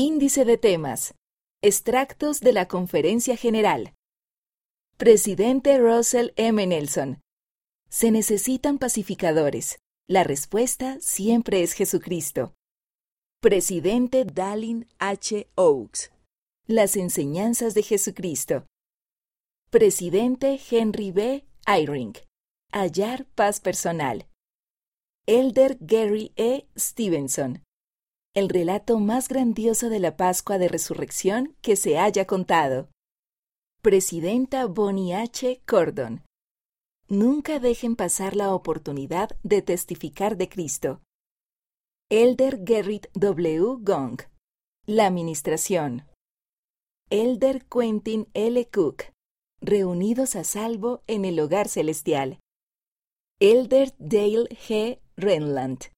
Índice de temas. Extractos de la Conferencia General. Presidente Russell M. Nelson. Se necesitan pacificadores. La respuesta siempre es Jesucristo. Presidente Dallin H. Oaks. Las enseñanzas de Jesucristo. Presidente Henry B. Eyring. Hallar paz personal. Elder Gary E. Stevenson el relato más grandioso de la Pascua de Resurrección que se haya contado. Presidenta Bonnie H. Cordon. Nunca dejen pasar la oportunidad de testificar de Cristo. Elder Gerrit W. Gong. La Administración. Elder Quentin L. Cook. Reunidos a salvo en el hogar celestial. Elder Dale G. Renland.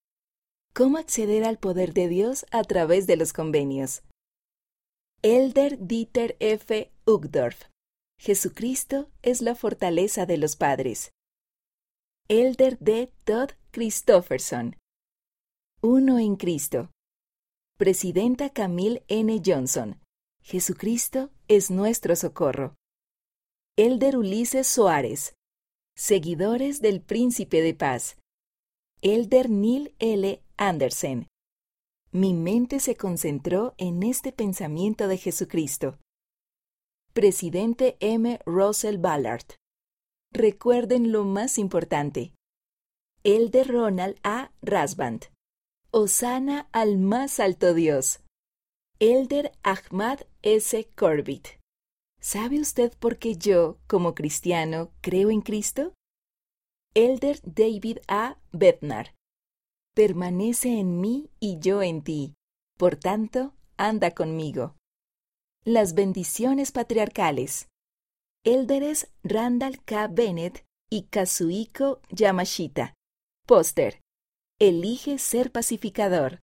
¿Cómo acceder al poder de Dios a través de los convenios? Elder Dieter F. Uchtdorf. Jesucristo es la fortaleza de los padres. Elder D. Todd Christofferson. Uno en Cristo. Presidenta Camille N. Johnson. Jesucristo es nuestro socorro. Elder Ulises Soares. Seguidores del Príncipe de Paz. Elder Neil L. Andersen. Mi mente se concentró en este pensamiento de Jesucristo. Presidente M. Russell Ballard. Recuerden lo más importante. El de Ronald A. Rasband. Osana al más alto Dios. Elder Ahmad S. Corbett. ¿Sabe usted por qué yo, como cristiano, creo en Cristo? Elder David A. Bednar permanece en mí y yo en ti. Por tanto, anda conmigo. Las bendiciones patriarcales. Elderes Randall K. Bennett y Kazuhiko Yamashita. Póster. Elige ser pacificador.